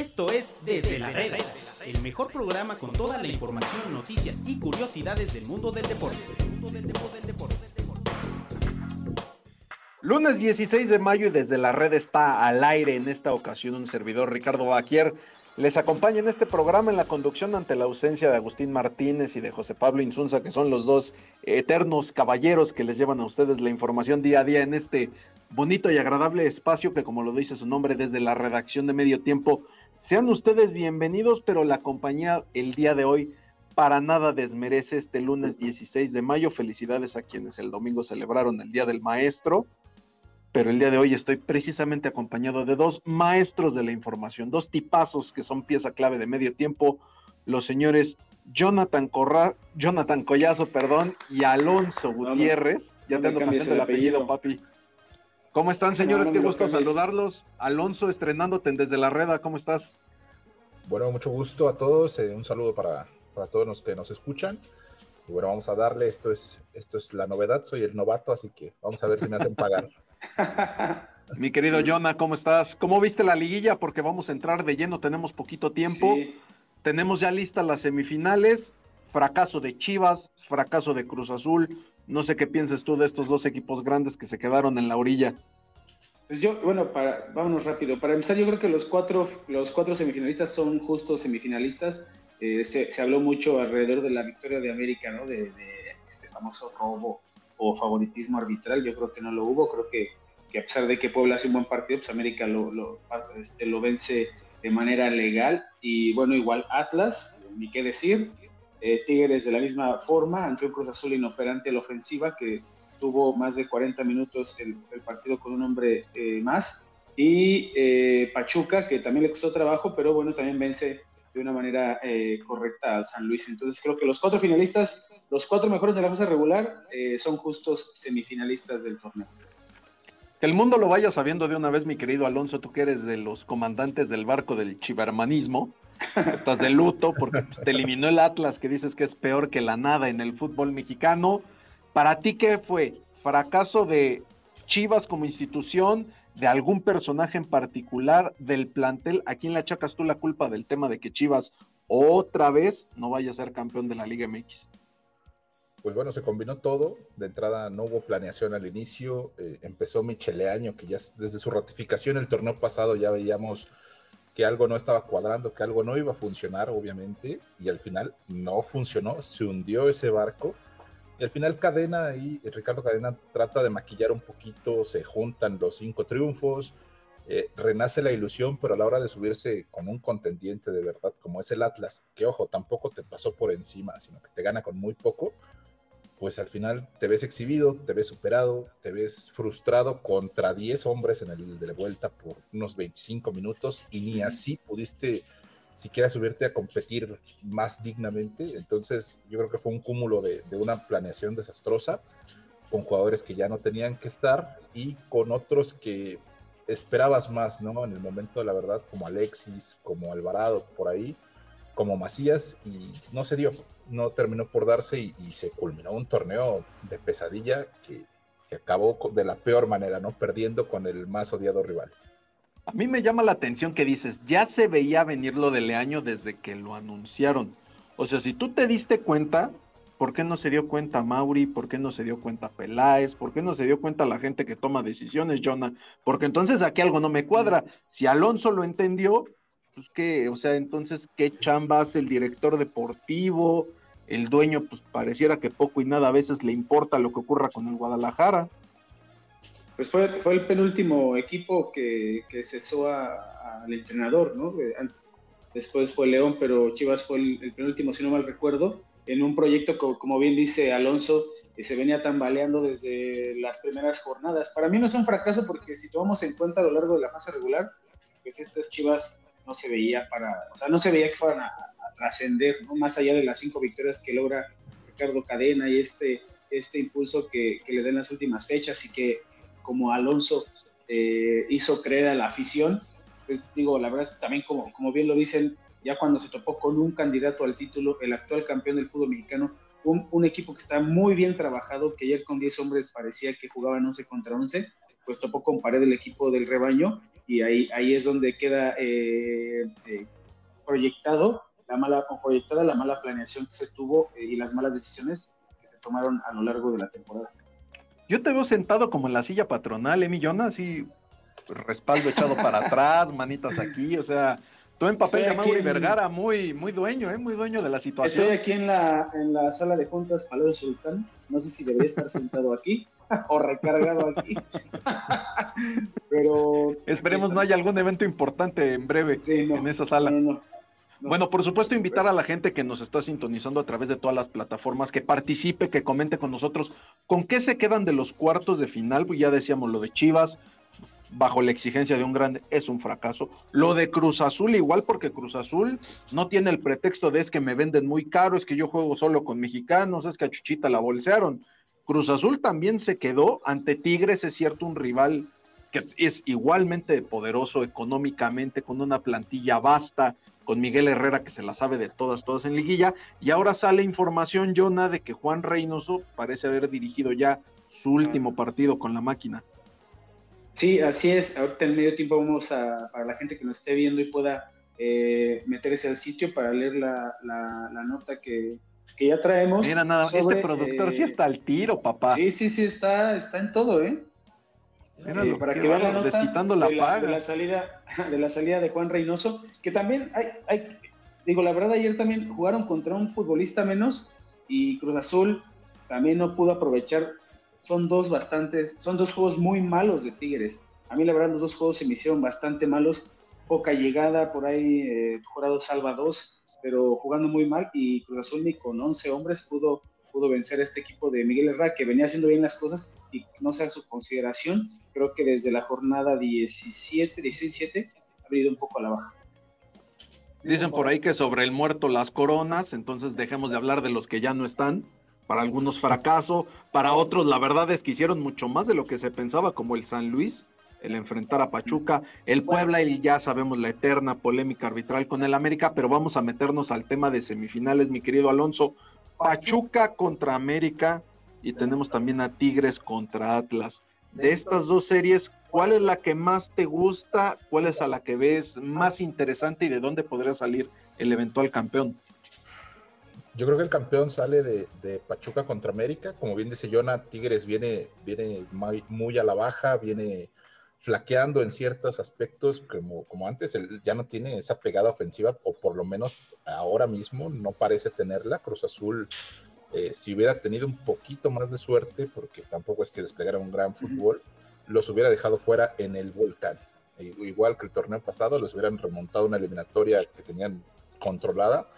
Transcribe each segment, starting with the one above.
Esto es Desde la Reda, el mejor programa con toda la información, noticias y curiosidades del mundo del deporte. Lunes 16 de mayo y desde la red está al aire en esta ocasión un servidor Ricardo Baquier. Les acompaña en este programa en la conducción ante la ausencia de Agustín Martínez y de José Pablo Insunza, que son los dos eternos caballeros que les llevan a ustedes la información día a día en este bonito y agradable espacio que, como lo dice su nombre, desde la redacción de Medio Tiempo. Sean ustedes bienvenidos, pero la compañía el día de hoy para nada desmerece este lunes 16 de mayo. Felicidades a quienes el domingo celebraron el Día del Maestro pero el día de hoy estoy precisamente acompañado de dos maestros de la información, dos tipazos que son pieza clave de medio tiempo, los señores Jonathan Corra, Jonathan Collazo, perdón, y Alonso Gutiérrez. ya te ando cambiando el apellido, papi. ¿Cómo están, señores? Qué gusto saludarlos. Alonso, estrenándote desde la reda, ¿cómo estás? Bueno, mucho gusto a todos. Eh, un saludo para, para todos los que nos escuchan. Y bueno, vamos a darle, esto es, esto es la novedad, soy el novato, así que vamos a ver si me hacen pagar. Mi querido Jonah, ¿cómo estás? ¿Cómo viste la liguilla? Porque vamos a entrar de lleno, tenemos poquito tiempo. Tenemos ya listas las semifinales. Fracaso de Chivas, fracaso de Cruz Azul. No sé qué piensas tú de estos dos equipos grandes que se quedaron en la orilla. Pues yo, bueno, para, vámonos rápido. Para empezar, yo creo que los cuatro, los cuatro semifinalistas son justos semifinalistas. Eh, se, habló mucho alrededor de la victoria de América, ¿no? De, este famoso robo o favoritismo arbitral, yo creo que no lo hubo, creo que, que a pesar de que Puebla hace un buen partido, pues América lo, lo, este, lo vence de manera legal y bueno, igual Atlas, ni qué decir, eh, Tigres de la misma forma, ante un Cruz Azul inoperante en la ofensiva que tuvo más de 40 minutos el, partido con un hombre eh, más y eh, Pachuca que también le costó trabajo, pero bueno, también vence de una manera correcta al San Luis. Entonces creo que los cuatro finalistas los cuatro mejores de la fase regular eh, son justos semifinalistas del torneo. Que el mundo lo vaya sabiendo de una vez, mi querido Alonso, tú que eres de los comandantes del barco del chivermanismo, estás de luto porque pues, te eliminó el Atlas, que dices que es peor que la nada en el fútbol mexicano. ¿Para ti qué fue? ¿Fracaso de Chivas como institución? ¿De algún personaje en particular del plantel? ¿A quién le achacas tú la culpa del tema de que Chivas otra vez no vaya a ser campeón de la Liga MX? pues bueno, se combinó todo. De entrada no hubo planeación al inicio. Eh, empezó Micheleaño, que ya desde su ratificación el torneo pasado ya veíamos que algo no estaba cuadrando, que algo no iba a funcionar, obviamente. Y al final no funcionó, se hundió ese barco. Y al final Cadena y Ricardo Cadena trata de maquillar un poquito, se juntan los cinco triunfos, eh, renace la ilusión, pero a la hora de subirse con un contendiente de verdad como es el Atlas, que ojo, tampoco te pasó por encima, sino que te gana con muy poco, pues al final te ves exhibido, te ves superado, te ves frustrado contra 10 hombres en el de vuelta por unos 25 minutos y ni así pudiste siquiera subirte a competir más dignamente. Entonces yo creo que fue un cúmulo de, una planeación desastrosa con jugadores que ya no tenían que estar y con otros que esperabas más, ¿no? En el momento de la verdad, como Alexis, como Alvarado, por ahí como Macías y no se dio, no terminó por darse y, se culminó un torneo de pesadilla que, que, acabó de la peor manera, ¿no? Perdiendo con el más odiado rival. A mí me llama la atención que dices, ya se veía venir lo de Leaño desde que lo anunciaron. O sea, si tú te diste cuenta, ¿por qué no se dio cuenta Mauri? ¿Por qué no se dio cuenta Peláez? ¿Por qué no se dio cuenta la gente que toma decisiones, Jonah? Porque entonces aquí algo no me cuadra. Si Alonso lo entendió, pues qué, o sea, entonces, ¿qué chamba hace el director deportivo? El dueño, pues pareciera que poco y nada a veces le importa lo que ocurra con el Guadalajara. Pues fue, fue el penúltimo equipo que, que cesó al entrenador, ¿no? Después fue León, pero Chivas fue el, penúltimo, si no mal recuerdo, en un proyecto, como bien dice Alonso, que se venía tambaleando desde las primeras jornadas. Para mí no es un fracaso porque si tomamos en cuenta a lo largo de la fase regular, pues estas Chivas no se veía para, o sea, no se veía que fueran a, trascender. Más allá de las cinco victorias que logra Ricardo Cadena y este, este impulso que, le den las últimas fechas y que como Alonso eh, hizo creer a la afición, pues digo, la verdad es que también como, como bien lo dicen, ya cuando se topó con un candidato al título, el actual campeón del fútbol mexicano, un, un, equipo que está muy bien trabajado, que ayer con 10 hombres parecía que jugaban 11 contra 11, pues topó con pared el equipo del rebaño y ahí, ahí es donde queda eh, eh, proyectado la mala, proyectada la mala planeación que se tuvo y las malas decisiones que se tomaron a lo largo de la temporada. Yo te veo sentado como en la silla patronal, Emi Jonah, así respaldo echado para atrás, manitas aquí, o sea, tú en papel de Mauri Vergara, muy, muy dueño, ¿eh? muy dueño de la situación. Estoy aquí en la, en la sala de juntas Palacio Sultán, no sé si debería estar sentado aquí o recargado aquí, pero... Esperemos no haya algún evento importante en breve en esa sala. Bueno, por supuesto, invitar a la gente que nos está sintonizando a través de todas las plataformas, que participe, que comente con nosotros. ¿Con qué se quedan de los cuartos de final? Pues ya decíamos lo de Chivas, bajo la exigencia de un grande, es un fracaso. Lo de Cruz Azul, igual porque Cruz Azul no tiene el pretexto de es que me venden muy caro, es que yo juego solo con mexicanos, es que a Chuchita la bolsearon. Cruz Azul también se quedó ante Tigres, es cierto, un rival que es igualmente poderoso económicamente, con una plantilla vasta, con Miguel Herrera que se la sabe de todas, todas en liguilla, y ahora sale información, Jonah, de que Juan Reynoso parece haber dirigido ya su último partido con la máquina. Sí, así es. Ahorita en medio tiempo vamos a, para la gente que nos esté viendo y pueda eh, meterse al sitio para leer la, nota que, ya traemos. Mira, nada, este productor sí eh, está al tiro, papá. Sí, sí, sí, está, está en todo, ¿eh? eh para que vean la nota la de, la, de, la, salida de la salida de Juan Reynoso, que también hay, hay, digo, la verdad ayer también jugaron contra un futbolista menos y Cruz Azul también no pudo aprovechar son dos bastantes, son dos juegos muy malos de Tigres. A mí la verdad los dos juegos se me hicieron bastante malos, poca llegada, por ahí eh, Jurado salva dos, pero jugando muy mal y Cruz Azul ni con 11 hombres pudo, pudo vencer a este equipo de Miguel Herrera que venía haciendo bien las cosas y no sea su consideración, creo que desde la jornada 17, 17 ha venido un poco a la baja. Dicen por ahí que sobre el muerto las coronas, entonces dejemos de hablar de los que ya no están para algunos fracaso, para otros la verdad es que hicieron mucho más de lo que se pensaba, como el San Luis, el enfrentar a Pachuca, el Puebla y ya sabemos la eterna polémica arbitral con el América, pero vamos a meternos al tema de semifinales, mi querido Alonso. Pachuca contra América y tenemos también a Tigres contra Atlas. De estas dos series, ¿cuál es la que más te gusta? ¿Cuál es a la que ves más interesante y de dónde podría salir el eventual campeón? Yo creo que el campeón sale de, Pachuca contra América. Como bien dice Jonah, Tigres viene, viene muy, a la baja, viene flaqueando en ciertos aspectos, como, como antes, él ya no tiene esa pegada ofensiva, o por lo menos ahora mismo no parece tenerla. Cruz Azul, eh, si hubiera tenido un poquito más de suerte, porque tampoco es que desplegara un gran fútbol, los hubiera dejado fuera en el volcán. E igual que el torneo pasado, los hubieran remontado una eliminatoria que tenían controlada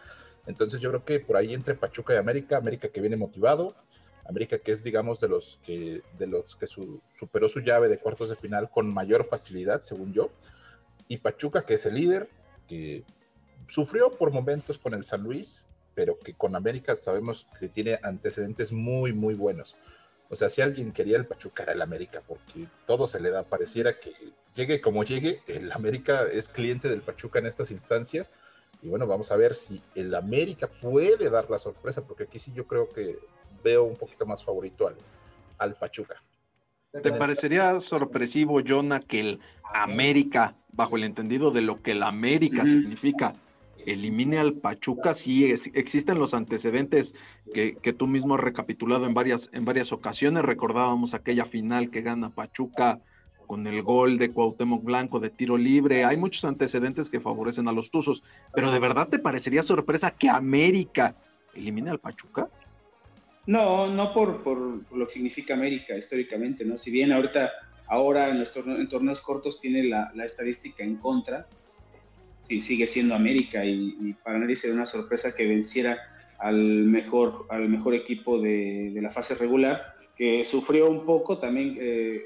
entonces yo creo que por ahí entre Pachuca y América, América que viene motivado, América que es digamos de los que de los que superó su llave de cuartos de final con mayor facilidad, según yo, y Pachuca que es el líder, que sufrió por momentos con el San Luis, pero que con América sabemos que tiene antecedentes muy muy buenos. O sea, si alguien quería el Pachuca era el América, porque todo se le da, pareciera que llegue como llegue, el América es cliente del Pachuca en estas instancias. Y bueno, vamos a ver si el América puede dar la sorpresa, porque aquí sí yo creo que veo un poquito más favorito al, al Pachuca. ¿Te parecería sorpresivo, Jonah, que el América, bajo el entendido de lo que el América significa, elimine al Pachuca? Sí, existen los antecedentes que, que, tú mismo has recapitulado en varias, en varias ocasiones. Recordábamos aquella final que gana Pachuca con el gol de Cuauhtémoc Blanco de tiro libre. Hay muchos antecedentes que favorecen a los Tuzos, pero ¿de verdad te parecería sorpresa que América elimine al Pachuca? No, no por, por lo que significa América históricamente, ¿no? Si bien ahorita, ahora en los torneos, en torneos cortos tiene la, estadística en contra, sí, sigue siendo América y, para nadie sería una sorpresa que venciera al mejor, al mejor equipo de, la fase regular, que sufrió un poco también eh,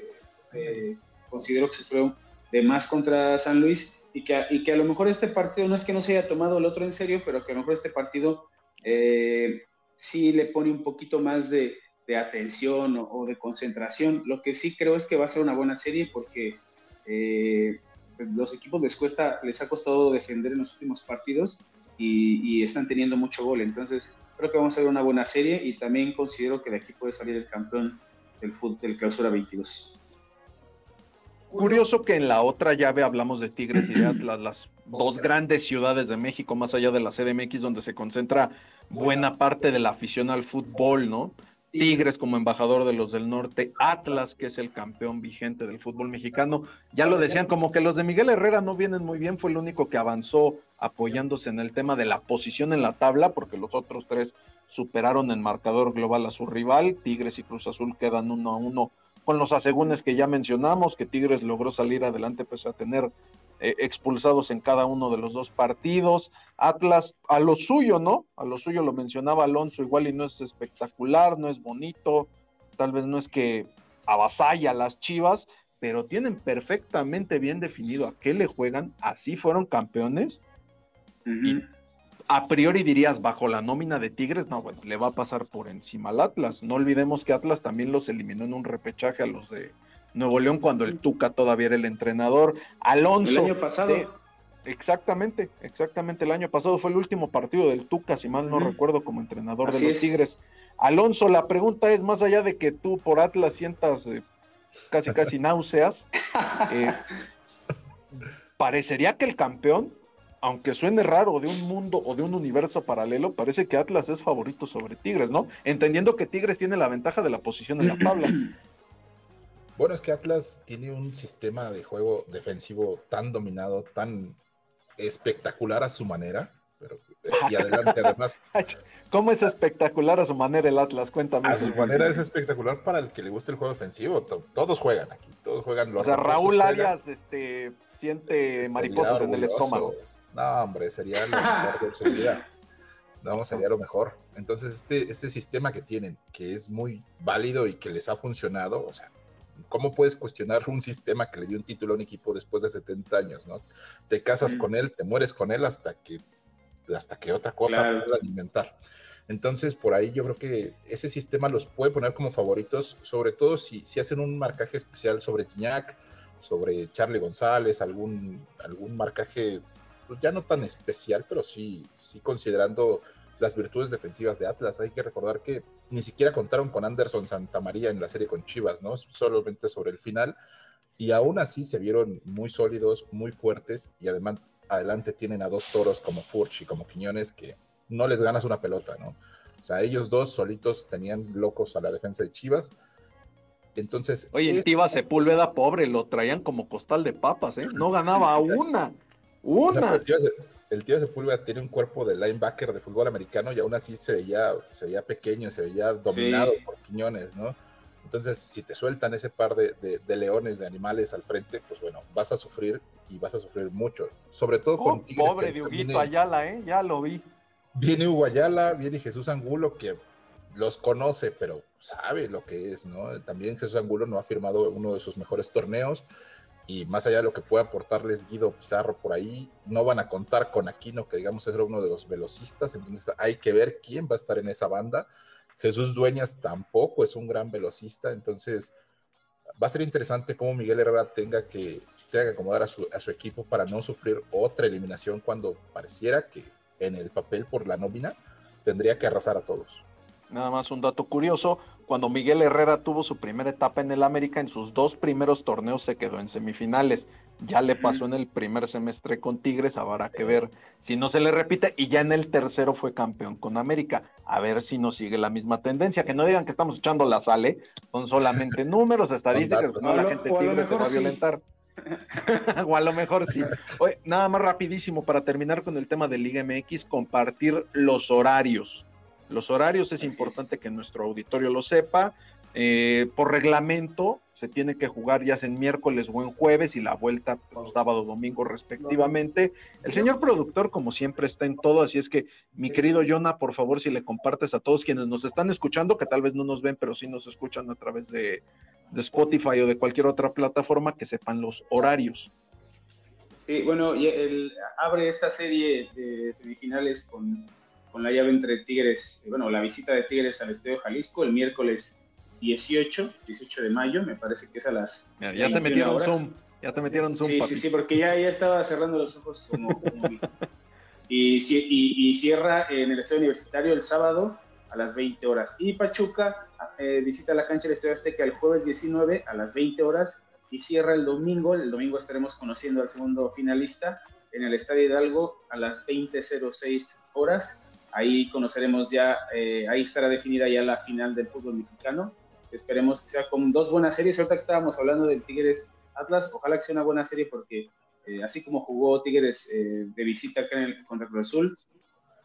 eh, considero que fue de más contra San Luis y que, y que a lo mejor este partido no es que no se haya tomado el otro en serio, pero que a lo mejor este partido eh, sí le pone un poquito más de, atención o, de concentración. Lo que sí creo es que va a ser una buena serie porque eh, los equipos les cuesta, les ha costado defender en los últimos partidos y, están teniendo mucho gol. Entonces creo que vamos a ver una buena serie y también considero que de aquí puede salir el campeón del, del clausura 22. Curioso que en la otra llave hablamos de Tigres y de Atlas, las dos grandes ciudades de México, más allá de la CDMX, donde se concentra buena parte de la afición al fútbol, ¿no? Tigres como embajador de los del norte, Atlas, que es el campeón vigente del fútbol mexicano. Ya lo decían, como que los de Miguel Herrera no vienen muy bien, fue el único que avanzó apoyándose en el tema de la posición en la tabla, porque los otros tres superaron en marcador global a su rival. Tigres y Cruz Azul quedan uno a uno con los asegúnes que ya mencionamos, que Tigres logró salir adelante pese a tener eh, expulsados en cada uno de los dos partidos. Atlas a lo suyo, ¿no? A lo suyo lo mencionaba Alonso, igual y no es espectacular, no es bonito, tal vez no es que avasalla a las Chivas, pero tienen perfectamente bien definido a qué le juegan, así fueron campeones. Y a priori dirías, bajo la nómina de Tigres, no, bueno, le va a pasar por encima al Atlas. No olvidemos que Atlas también los eliminó en un repechaje a los de Nuevo León cuando el Tuca todavía era el entrenador. Alonso. El año pasado. exactamente, exactamente. El año pasado fue el último partido del Tuca, si mal no recuerdo, como entrenador de los Tigres. Alonso, la pregunta es, más allá de que tú por Atlas sientas eh, casi casi náuseas, eh, parecería que el campeón, aunque suene raro, de un mundo o de un universo paralelo, parece que Atlas es favorito sobre Tigres, ¿no? Entendiendo que Tigres tiene la ventaja de la posición en la tabla. Bueno, es que Atlas tiene un sistema de juego defensivo tan dominado, tan espectacular a su manera. Pero, y adelante, además. ¿Cómo es espectacular a su manera el Atlas? Cuéntame. A su manera es espectacular para el que le guste el juego defensivo. Todos juegan aquí, todos juegan los. O sea, Raúl Arias este, siente mariposas en el estómago. No, hombre, sería lo mejor de su vida. No, sería lo mejor. Entonces, este, este sistema que tienen, que es muy válido y que les ha funcionado, o sea, ¿cómo puedes cuestionar un sistema que le dio un título a un equipo después de 70 años, ¿no? Te casas con él, te mueres con él hasta que, hasta que otra cosa pueda alimentar. Entonces, por ahí yo creo que ese sistema los puede poner como favoritos, sobre todo si, si hacen un marcaje especial sobre Tiñac, sobre Charlie González, algún, algún marcaje, pues ya no tan especial, pero sí, sí considerando las virtudes defensivas de Atlas. Hay que recordar que ni siquiera contaron con Anderson Santamaría en la serie con Chivas, ¿no? Solamente sobre el final. Y aún así se vieron muy sólidos, muy fuertes y además adelante tienen a dos toros como Furch y como Quiñones que no les ganas una pelota, ¿no? O sea, ellos dos solitos tenían locos a la defensa de Chivas. Entonces. Oye, el Tiva Sepúlveda, pobre, lo traían como costal de papas, ¿eh? No ganaba una. Una el tío Sepúlveda tiene un cuerpo de linebacker de fútbol americano y aún así se veía, se veía pequeño, se veía dominado por Quiñones, ¿no? Entonces, si te sueltan ese par de, leones, de animales al frente, pues bueno, vas a sufrir y vas a sufrir mucho. Sobre todo con oh, Tigres. Pobre de Huguito Ayala, ¿eh? Ya lo vi. Viene Hugo Ayala, viene Jesús Angulo, que los conoce, pero sabe lo que es, ¿no? También Jesús Angulo no ha firmado uno de sus mejores torneos y más allá de lo que pueda aportarles Guido Pizarro por ahí, no van a contar con Aquino, que digamos es uno de los velocistas, entonces hay que ver quién va a estar en esa banda. Jesús Dueñas tampoco es un gran velocista, entonces va a ser interesante cómo Miguel Herrera tenga que, tenga que acomodar a su, a su equipo para no sufrir otra eliminación cuando pareciera que en el papel por la nómina tendría que arrasar a todos. Nada más un dato curioso, cuando Miguel Herrera tuvo su primera etapa en el América, en sus dos primeros torneos se quedó en semifinales. Ya le pasó en el primer semestre con Tigres, habrá que ver si no se le repite. Y ya en el tercero fue campeón con América. A ver si nos sigue la misma tendencia. Que no digan que estamos echando la sale, son solamente números, estadísticas, no la gente Tigre se va a violentar. o a lo mejor sí. nada más rapidísimo para terminar con el tema de Liga MX, compartir los horarios los horarios es importante que nuestro auditorio lo sepa. Eh, por reglamento se tiene que jugar ya sea en miércoles o en jueves y la vuelta pues, sábado domingo respectivamente. El señor productor, como siempre, está en todo, así es que mi querido Jonah, por favor, si le compartes a todos quienes nos están escuchando, que tal vez no nos ven, pero sí nos escuchan a través de, Spotify o de cualquier otra plataforma, que sepan los horarios. Sí, bueno, y abre esta serie de semifinales con con la llave entre Tigres, bueno, la visita de Tigres al Estadio Jalisco el miércoles 18, 18 de mayo, me parece que es a las. ya te metieron Zoom, ya te metieron Zoom. Sí, sí, sí, porque ya, ya estaba cerrando los ojos como. y, y, cierra en el Estadio Universitario el sábado a las 20 horas. Y Pachuca eh, visita la cancha del Estadio Azteca el jueves 19 a las 20 horas y cierra el domingo. El domingo estaremos conociendo al segundo finalista en el Estadio Hidalgo a las 20.06 horas. Ahí conoceremos ya, eh, ahí estará definida ya la final del fútbol mexicano. Esperemos que sea con dos buenas series. Ahorita que estábamos hablando del Tigres Atlas, ojalá que sea una buena serie porque eh, así como jugó Tigres eh, de visita acá en el, contra Cruz Azul,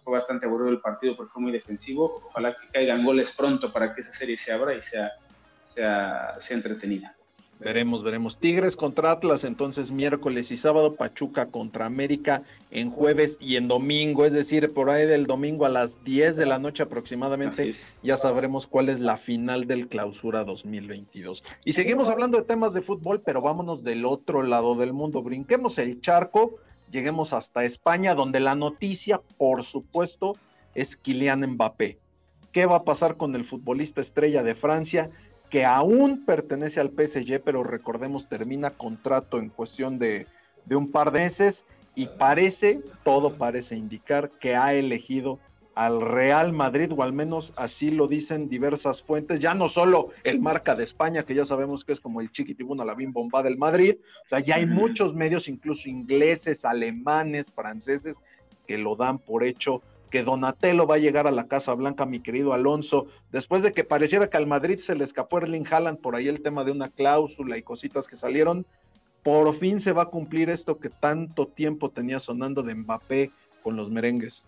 fue bastante aburrido el partido porque fue muy defensivo. Ojalá que caigan goles pronto para que esa serie se abra y sea, sea, sea entretenida. Veremos, veremos. Tigres contra Atlas, entonces miércoles y sábado, Pachuca contra América en jueves y en domingo, es decir, por ahí del domingo a las 10 de la noche aproximadamente, ya sabremos cuál es la final del clausura 2022. Y seguimos hablando de temas de fútbol, pero vámonos del otro lado del mundo, brinquemos el charco, lleguemos hasta España, donde la noticia, por supuesto, es Kylian Mbappé. ¿Qué va a pasar con el futbolista estrella de Francia? Que aún pertenece al PSG, pero recordemos termina contrato en cuestión de, un par de meses y parece, todo parece indicar que ha elegido al Real Madrid, o al menos así lo dicen diversas fuentes, ya no solo el marca de España, que ya sabemos que es como el chiquitibuna, la bim bomba del Madrid, o sea, ya hay muchos medios, incluso ingleses, alemanes, franceses, que lo dan por hecho que Donatello va a llegar a la Casa Blanca, mi querido Alonso, después de que pareciera que al Madrid se le escapó Erling Haaland por ahí el tema de una cláusula y cositas que salieron, por fin se va a cumplir esto que tanto tiempo tenía sonando de Mbappé con los merengues.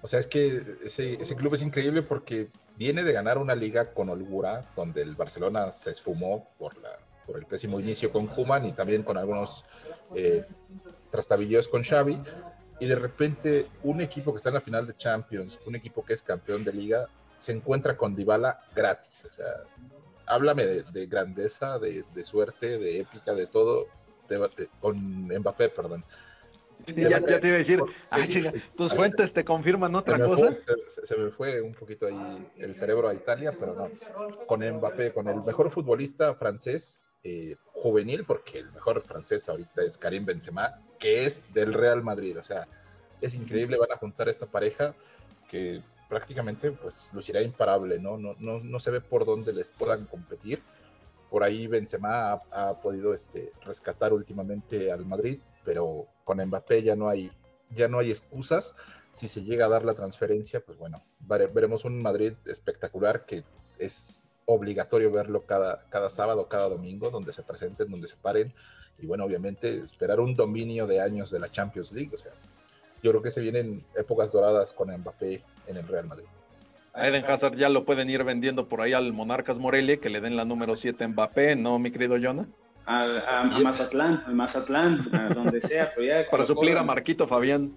O sea, es que ese, club es increíble porque viene de ganar una liga con holgura, donde el Barcelona se esfumó por, la, por el pésimo inicio con Kuman y también con algunos eh, trastabillos con Xavi, y de repente un equipo que está en la final de Champions, un equipo que es campeón de liga, se encuentra con Dybala gratis. O sea, háblame de, grandeza, de, suerte, de épica, de todo, con Mbappé, perdón. ya, te iba a decir, ah, tus fuentes te confirman otra cosa. se, me fue un poquito ahí el cerebro a Italia, pero no. Con Mbappé, con el mejor futbolista francés eh, juvenil, porque el mejor francés ahorita es Karim Benzema, que es del Real Madrid. O sea, es increíble, van a juntar esta pareja que prácticamente pues lucirá imparable, ¿no? No, no, no se ve por dónde les puedan competir. Por ahí Benzema ha, podido este, rescatar últimamente al Madrid, pero con Mbappé ya no hay, ya no hay excusas. Si se llega a dar la transferencia, pues bueno, veremos un Madrid espectacular que es obligatorio verlo cada, cada sábado, cada domingo, donde se presenten, donde se paren. Y bueno, obviamente esperar un dominio de años de la Champions League. O sea, yo creo que se vienen épocas doradas con Mbappé en el Real Madrid. A Eden Hazard ya lo pueden ir vendiendo por ahí al Monarcas Morelia, que le den la número 7 Mbappé, ¿no, mi querido Jonah? A, Mazatlán, a Mazatlán, a donde sea. Para suplir a Marquito Fabián.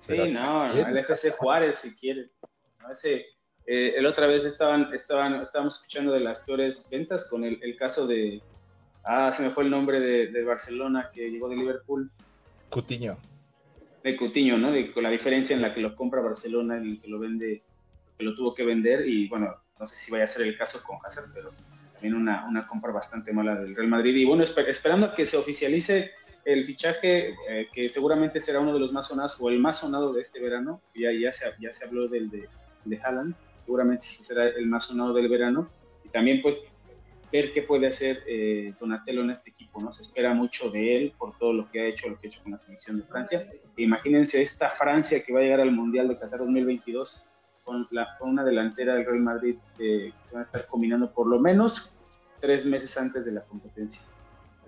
Sí, no, al FC Juárez si quiere. ese, eh, el otra vez estaban, estaban, estábamos escuchando de las peores ventas con el, caso de, ah, se me fue el nombre de, Barcelona que llegó de Liverpool. Cutiño. De Cutiño, ¿no? De, con la diferencia en la que lo compra Barcelona y el que lo vende, que lo tuvo que vender y bueno, no sé si vaya a ser el caso con Hazard, pero también una, una compra bastante mala del Real Madrid. Y bueno, esperando a que se oficialice el fichaje, eh, que seguramente será uno de los más sonados o el más sonado de este verano, ya, ya, se, ya se habló del de, de Haaland, seguramente será el más sonado del verano. Y también pues ver qué puede hacer eh, Donatello en este equipo, ¿no? Se espera mucho de él por todo lo que ha hecho, lo que ha hecho con la selección de Francia. Imagínense esta Francia que va a llegar al Mundial de Qatar 2022 con, la, con una delantera del Real Madrid eh, que se van a estar combinando por lo menos tres meses antes de la competencia.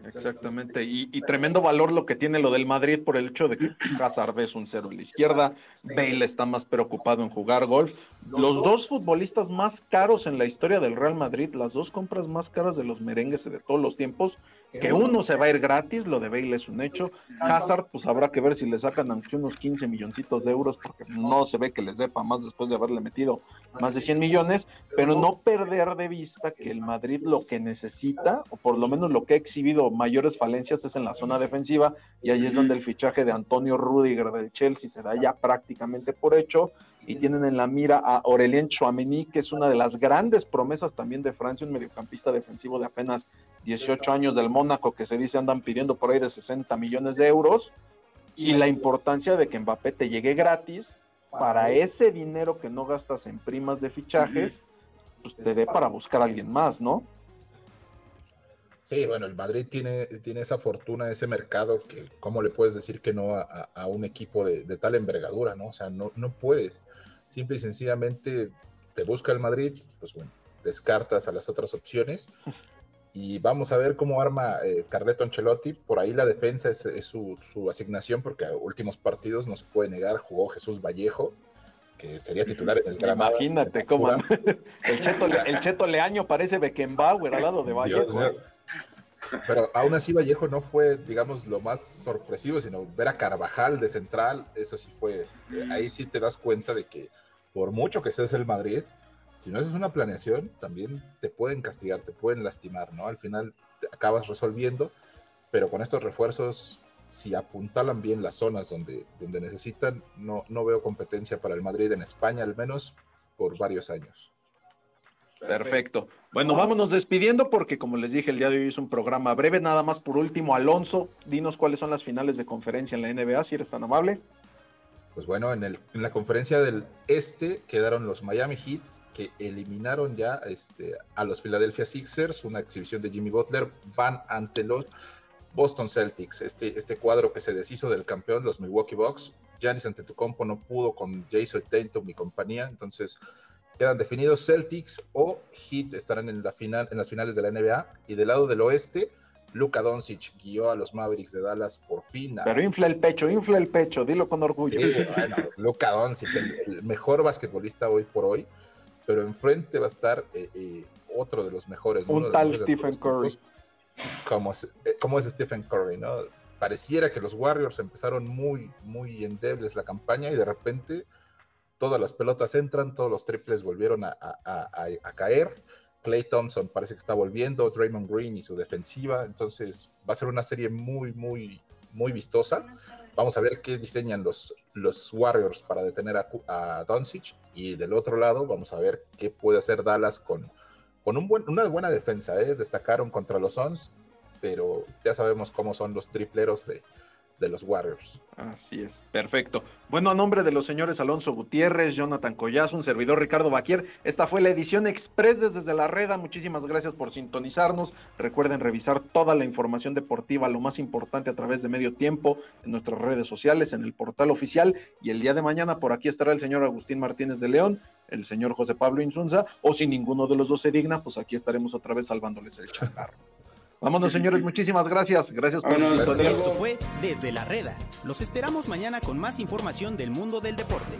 Exactamente, y, tremendo valor lo que tiene lo del Madrid por el hecho de que Hazard es un cero en la izquierda, Bale está más preocupado en jugar golf. Los dos futbolistas más caros en la historia del Real Madrid, las dos compras más caras de los merengues de todos los tiempos, que uno se va a ir gratis, lo de Bale es un hecho. Hazard, pues habrá que ver si le sacan aunque unos 15 milloncitos de euros, porque no se ve que les dé para más después de haberle metido más de 100 millones, pero no perder de vista que el Madrid lo que necesita, o por lo menos lo que ha exhibido mayores falencias es en la zona defensiva, y ahí es donde el fichaje de Antonio Rudiger del Chelsea se da ya prácticamente por hecho y tienen en la mira a Aurelien Chouameni, que es una de las grandes promesas también de Francia, un mediocampista defensivo de apenas 18 años del Mónaco, que se dice andan pidiendo por ahí de 60 millones de euros, y la importancia de que Mbappé te llegue gratis para ese dinero que no gastas en primas de fichajes, pues te dé para buscar a alguien más, ¿no? Sí, bueno, el Madrid tiene, tiene esa fortuna, ese mercado, que cómo le puedes decir que no a, un equipo de, tal envergadura, ¿no? O sea, no, no puedes. Simple y sencillamente te busca el Madrid, pues bueno, descartas a las otras opciones. Y vamos a ver cómo arma eh, Carleto Ancelotti. Por ahí la defensa es, su, su, asignación, porque a últimos partidos no se puede negar, jugó Jesús Vallejo, que sería titular en el Granada. Imagínate cómo. el, Cheto, el Cheto Leaño parece Beckenbauer al lado de Vallejo. Pero aún así Vallejo no fue, digamos, lo más sorpresivo, sino ver a Carvajal de central, eso sí fue, eh, ahí sí te das cuenta de que por mucho que seas el Madrid, si no haces una planeación, también te pueden castigar, te pueden lastimar, ¿no? Al final te acabas resolviendo, pero con estos refuerzos, si apuntalan bien las zonas donde, donde necesitan, no, no veo competencia para el Madrid en España, al menos por varios años. Perfecto. Bueno, vámonos despidiendo porque como les dije, el día de hoy es un programa breve. Nada más por último, Alonso, dinos cuáles son las finales de conferencia en la NBA, si eres tan amable. Pues bueno, en, el, en la conferencia del este quedaron los Miami Heat, que eliminaron ya este, a los Philadelphia Sixers, una exhibición de Jimmy Butler, van ante los Boston Celtics, este, este cuadro que se deshizo del campeón, los Milwaukee Bucks. Giannis Antetokounmpo no pudo con Jason Tatum y compañía, entonces quedan definidos Celtics o Heat estarán en, la final, en las finales de la NBA. Y del lado del oeste, Luka Doncic guió a los Mavericks de Dallas por fin. Pero infla el pecho, infla el pecho, dilo con orgullo. Sí, bueno, Luka Doncic, el, mejor basquetbolista hoy por hoy, pero enfrente va a estar eh, eh, otro de los mejores. Un tal Stephen Curry. Como es, eh, como es Stephen Curry, ¿no? Pareciera que los Warriors empezaron muy, muy endebles la campaña y de repente todas las pelotas entran, todos los triples volvieron a, caer. Clay Thompson parece que está volviendo, Draymond Green y su defensiva, entonces va a ser una serie muy, muy, muy vistosa. Vamos a ver qué diseñan los, Warriors para detener a, a Doncic y del otro lado vamos a ver qué puede hacer Dallas con, una buena defensa. ¿eh? Destacaron contra los Suns, pero ya sabemos cómo son los tripleros de, de los Warriors. Así es, perfecto. Bueno, a nombre de los señores Alonso Gutiérrez, Jonathan Collazo, un servidor Ricardo Baquier, esta fue la edición express desde la Reda. Muchísimas gracias por sintonizarnos. Recuerden revisar toda la información deportiva, lo más importante a través de medio tiempo en nuestras redes sociales, en el portal oficial. Y el día de mañana por aquí estará el señor Agustín Martínez de León, el señor José Pablo Insunza, o si ninguno de los dos se digna, pues aquí estaremos otra vez salvándoles el changarro. Vámonos, señores, muchísimas gracias. Gracias por Esto fue Desde la Reda. Los esperamos mañana con más información del mundo del deporte.